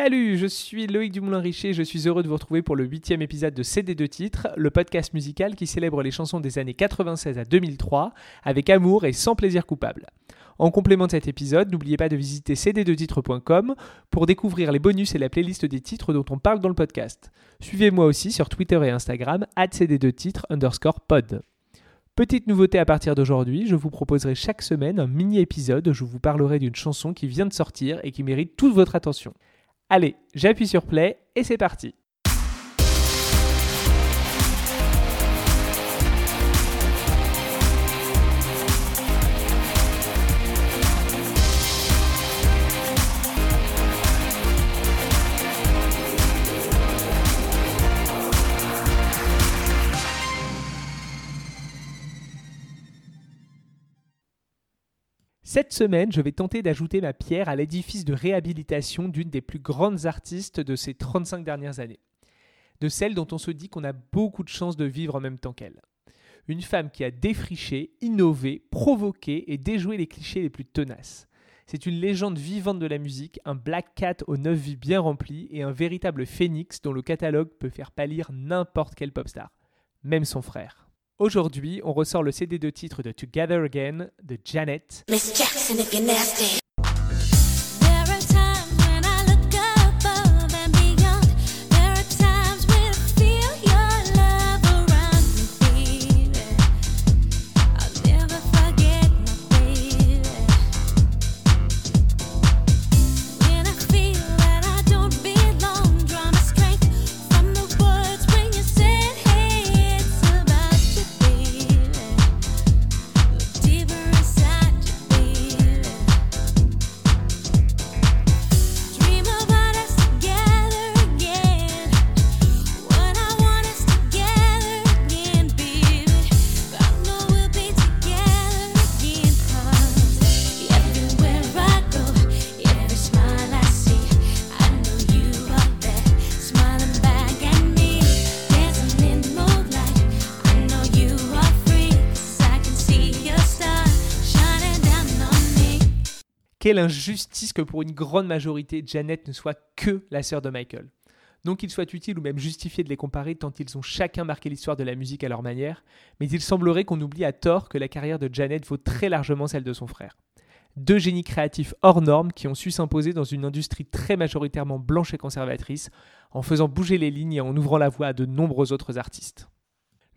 Salut, je suis Loïc Dumoulin-Richer, je suis heureux de vous retrouver pour le huitième épisode de CD de titres, le podcast musical qui célèbre les chansons des années 96 à 2003 avec amour et sans plaisir coupable. En complément de cet épisode, n'oubliez pas de visiter cd2titres.com pour découvrir les bonus et la playlist des titres dont on parle dans le podcast. Suivez-moi aussi sur Twitter et Instagram, cd2titres underscore pod. Petite nouveauté à partir d'aujourd'hui, je vous proposerai chaque semaine un mini-épisode où je vous parlerai d'une chanson qui vient de sortir et qui mérite toute votre attention. Allez, j'appuie sur play et c'est parti. Cette semaine, je vais tenter d'ajouter ma pierre à l'édifice de réhabilitation d'une des plus grandes artistes de ces 35 dernières années. De celle dont on se dit qu'on a beaucoup de chance de vivre en même temps qu'elle. Une femme qui a défriché, innové, provoqué et déjoué les clichés les plus tenaces. C'est une légende vivante de la musique, un Black Cat aux neuf vies bien remplies et un véritable phénix dont le catalogue peut faire pâlir n'importe quel pop star, même son frère. Aujourd'hui, on ressort le CD de titre de Together Again de Janet. Quelle injustice que pour une grande majorité, Janet ne soit que la sœur de Michael. Non qu'il soit utile ou même justifié de les comparer tant ils ont chacun marqué l'histoire de la musique à leur manière, mais il semblerait qu'on oublie à tort que la carrière de Janet vaut très largement celle de son frère. Deux génies créatifs hors normes qui ont su s'imposer dans une industrie très majoritairement blanche et conservatrice, en faisant bouger les lignes et en ouvrant la voie à de nombreux autres artistes.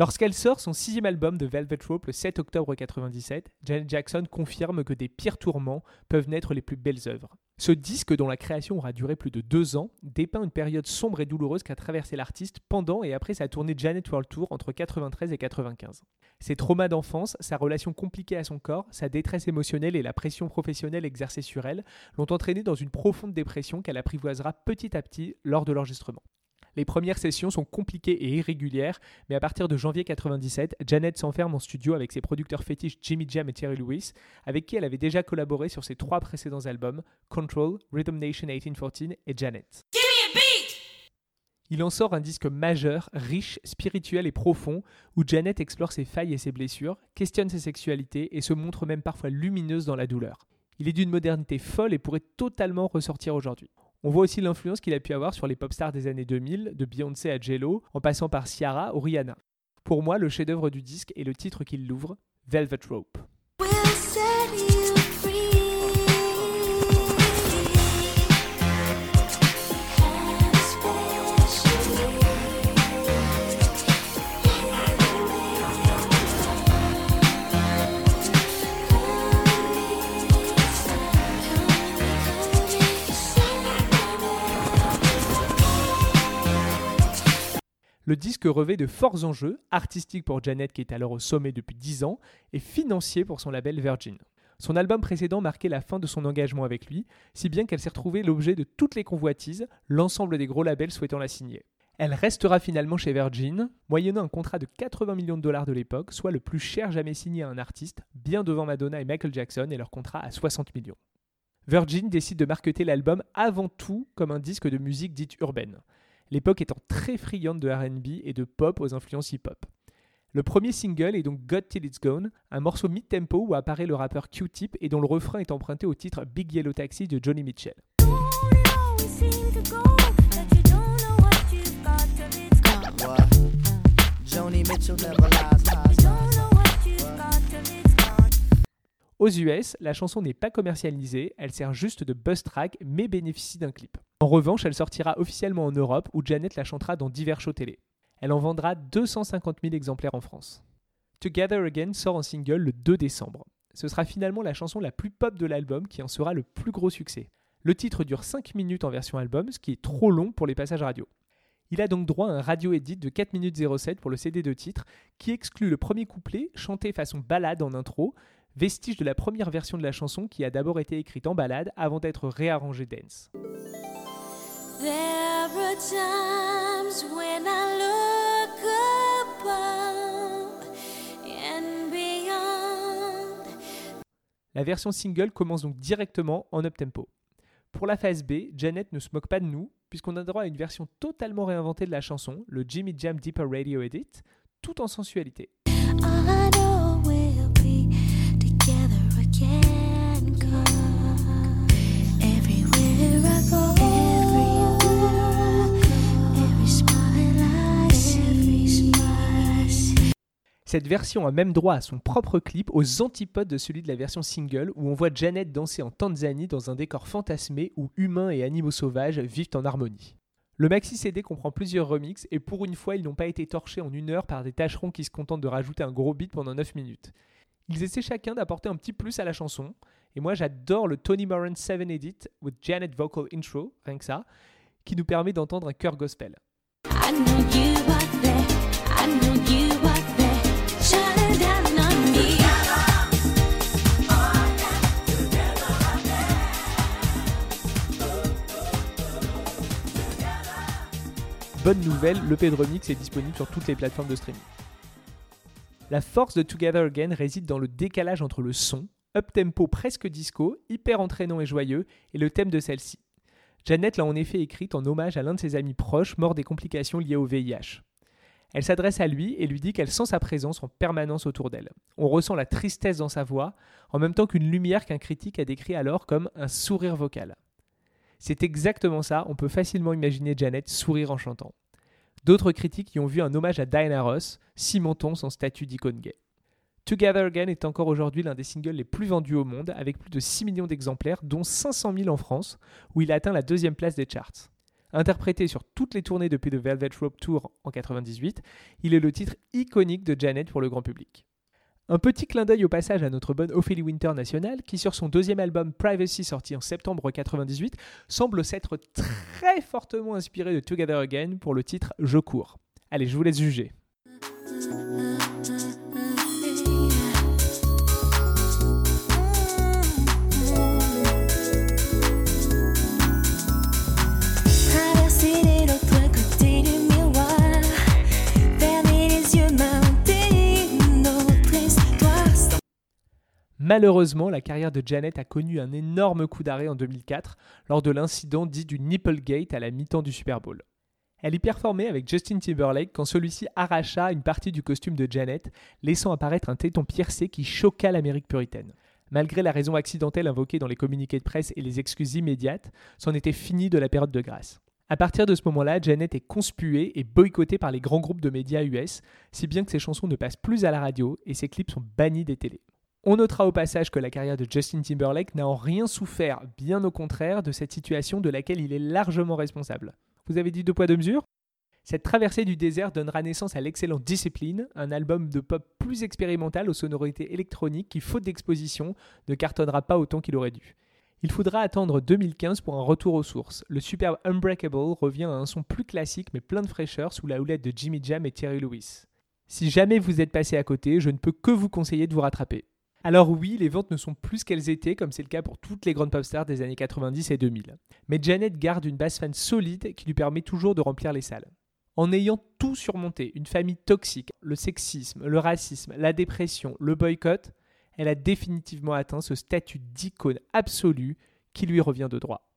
Lorsqu'elle sort son sixième album de Velvet Rope le 7 octobre 1997, Janet Jackson confirme que des pires tourments peuvent naître les plus belles œuvres. Ce disque, dont la création aura duré plus de deux ans, dépeint une période sombre et douloureuse qu'a traversé l'artiste pendant et après sa tournée Janet World Tour entre 93 et 95. Ses traumas d'enfance, sa relation compliquée à son corps, sa détresse émotionnelle et la pression professionnelle exercée sur elle l'ont entraînée dans une profonde dépression qu'elle apprivoisera petit à petit lors de l'enregistrement. Les premières sessions sont compliquées et irrégulières, mais à partir de janvier 97, Janet s'enferme en studio avec ses producteurs fétiches Jimmy Jam et Terry Lewis, avec qui elle avait déjà collaboré sur ses trois précédents albums, Control, Rhythm Nation 1814 et Janet. Il en sort un disque majeur, riche, spirituel et profond, où Janet explore ses failles et ses blessures, questionne ses sexualités et se montre même parfois lumineuse dans la douleur. Il est d'une modernité folle et pourrait totalement ressortir aujourd'hui. On voit aussi l'influence qu'il a pu avoir sur les pop stars des années 2000, de Beyoncé à J-Lo, en passant par Ciara ou Rihanna. Pour moi, le chef-d'œuvre du disque est le titre qui l'ouvre, Velvet Rope. Le disque revêt de forts enjeux, artistiques pour Janet qui est alors au sommet depuis 10 ans, et financiers pour son label Virgin. Son album précédent marquait la fin de son engagement avec lui, si bien qu'elle s'est retrouvée l'objet de toutes les convoitises, l'ensemble des gros labels souhaitant la signer. Elle restera finalement chez Virgin, moyennant un contrat de 80 millions de dollars de l'époque, soit le plus cher jamais signé à un artiste, bien devant Madonna et Michael Jackson et leur contrat à 60 millions. Virgin décide de marketer l'album avant tout comme un disque de musique dite urbaine, l'époque étant très friande de RB et de pop aux influences hip-hop. Le premier single est donc God Till It's Gone, un morceau mid-tempo où apparaît le rappeur Q-Tip et dont le refrain est emprunté au titre Big Yellow Taxi de Johnny Mitchell. Got got. Aux US, la chanson n'est pas commercialisée, elle sert juste de buzz track mais bénéficie d'un clip. En revanche, elle sortira officiellement en Europe où Janet la chantera dans divers shows télé. Elle en vendra 250 000 exemplaires en France. Together Again sort en single le 2 décembre. Ce sera finalement la chanson la plus pop de l'album qui en sera le plus gros succès. Le titre dure 5 minutes en version album, ce qui est trop long pour les passages radio. Il a donc droit à un radio edit de 4 minutes 07 pour le CD de titre, qui exclut le premier couplet, chanté façon balade en intro, vestige de la première version de la chanson qui a d'abord été écrite en balade avant d'être réarrangée dance. La version single commence donc directement en up-tempo. Pour la phase B, Janet ne se moque pas de nous, puisqu'on a droit à une version totalement réinventée de la chanson, le Jimmy Jam Deeper Radio Edit, tout en sensualité. Cette version a même droit à son propre clip aux antipodes de celui de la version single où on voit Janet danser en Tanzanie dans un décor fantasmé où humains et animaux sauvages vivent en harmonie. Le maxi CD comprend plusieurs remixes et pour une fois ils n'ont pas été torchés en une heure par des tâcherons qui se contentent de rajouter un gros beat pendant 9 minutes. Ils essaient chacun d'apporter un petit plus à la chanson et moi j'adore le Tony Moran 7 Edit with Janet Vocal Intro, rien que ça, qui nous permet d'entendre un chœur gospel. I know you Bonne nouvelle, l'EP de remix est disponible sur toutes les plateformes de streaming. La force de Together Again réside dans le décalage entre le son, up-tempo presque disco, hyper entraînant et joyeux, et le thème de celle-ci. Janet l'a en effet écrite en hommage à l'un de ses amis proches mort des complications liées au VIH. Elle s'adresse à lui et lui dit qu'elle sent sa présence en permanence autour d'elle. On ressent la tristesse dans sa voix, en même temps qu'une lumière qu'un critique a décrit alors comme un sourire vocal. C'est exactement ça, on peut facilement imaginer Janet sourire en chantant. D'autres critiques y ont vu un hommage à Diana Ross, cimentant son statut d'icône gay. Together Again est encore aujourd'hui l'un des singles les plus vendus au monde, avec plus de 6 millions d'exemplaires, dont 500 000 en France, où il a atteint la deuxième place des charts. Interprété sur toutes les tournées depuis The Velvet Rope Tour en 98, il est le titre iconique de Janet pour le grand public. Un petit clin d'œil au passage à notre bonne Ophélie Winter nationale, qui sur son deuxième album Privacy sorti en septembre 98, semble s'être très fortement inspiré de Together Again pour le titre Je cours. Allez, je vous laisse juger. Malheureusement, la carrière de Janet a connu un énorme coup d'arrêt en 2004 lors de l'incident dit du Nipplegate à la mi-temps du Super Bowl. Elle y performait avec Justin Timberlake quand celui-ci arracha une partie du costume de Janet, laissant apparaître un téton piercé qui choqua l'Amérique puritaine. Malgré la raison accidentelle invoquée dans les communiqués de presse et les excuses immédiates, c'en était fini de la période de grâce. À partir de ce moment-là, Janet est conspuée et boycottée par les grands groupes de médias US, si bien que ses chansons ne passent plus à la radio et ses clips sont bannis des télés. On notera au passage que la carrière de Justin Timberlake n'a en rien souffert, bien au contraire, de cette situation de laquelle il est largement responsable. Vous avez dit deux poids deux mesures? Cette traversée du désert donnera naissance à l'excellent Discipline, un album de pop plus expérimental aux sonorités électroniques qui, faute d'exposition, ne cartonnera pas autant qu'il aurait dû. Il faudra attendre 2015 pour un retour aux sources. Le superbe Unbreakable revient à un son plus classique mais plein de fraîcheur sous la houlette de Jimmy Jam et Terry Lewis. Si jamais vous êtes passé à côté, je ne peux que vous conseiller de vous rattraper. Alors oui, les ventes ne sont plus ce qu'elles étaient, comme c'est le cas pour toutes les grandes pop stars des années 90 et 2000. Mais Janet garde une base fan solide qui lui permet toujours de remplir les salles. En ayant tout surmonté, une famille toxique, le sexisme, le racisme, la dépression, le boycott, elle a définitivement atteint ce statut d'icône absolue qui lui revient de droit.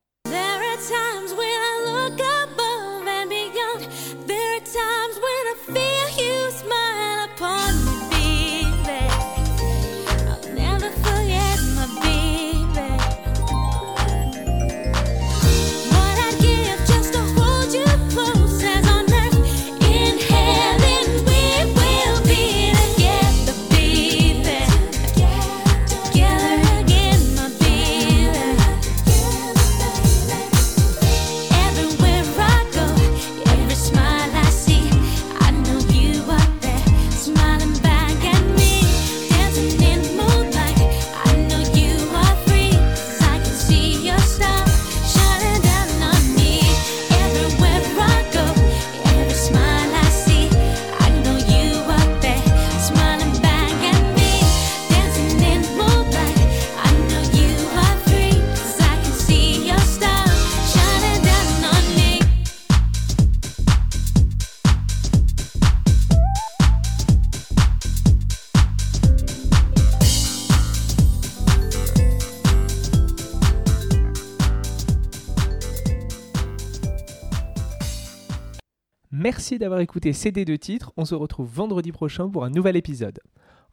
Merci d'avoir écouté CD de titres. On se retrouve vendredi prochain pour un nouvel épisode.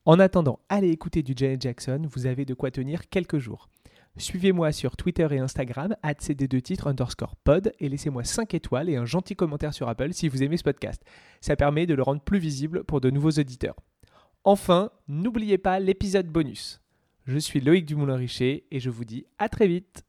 En attendant, allez écouter du Janet Jackson, vous avez de quoi tenir quelques jours. Suivez-moi sur Twitter et Instagram, cd2titres underscore pod, et laissez-moi 5 étoiles et un gentil commentaire sur Apple si vous aimez ce podcast. Ça permet de le rendre plus visible pour de nouveaux auditeurs. Enfin, n'oubliez pas l'épisode bonus. Je suis Loïc Dumoulin-Richer et je vous dis à très vite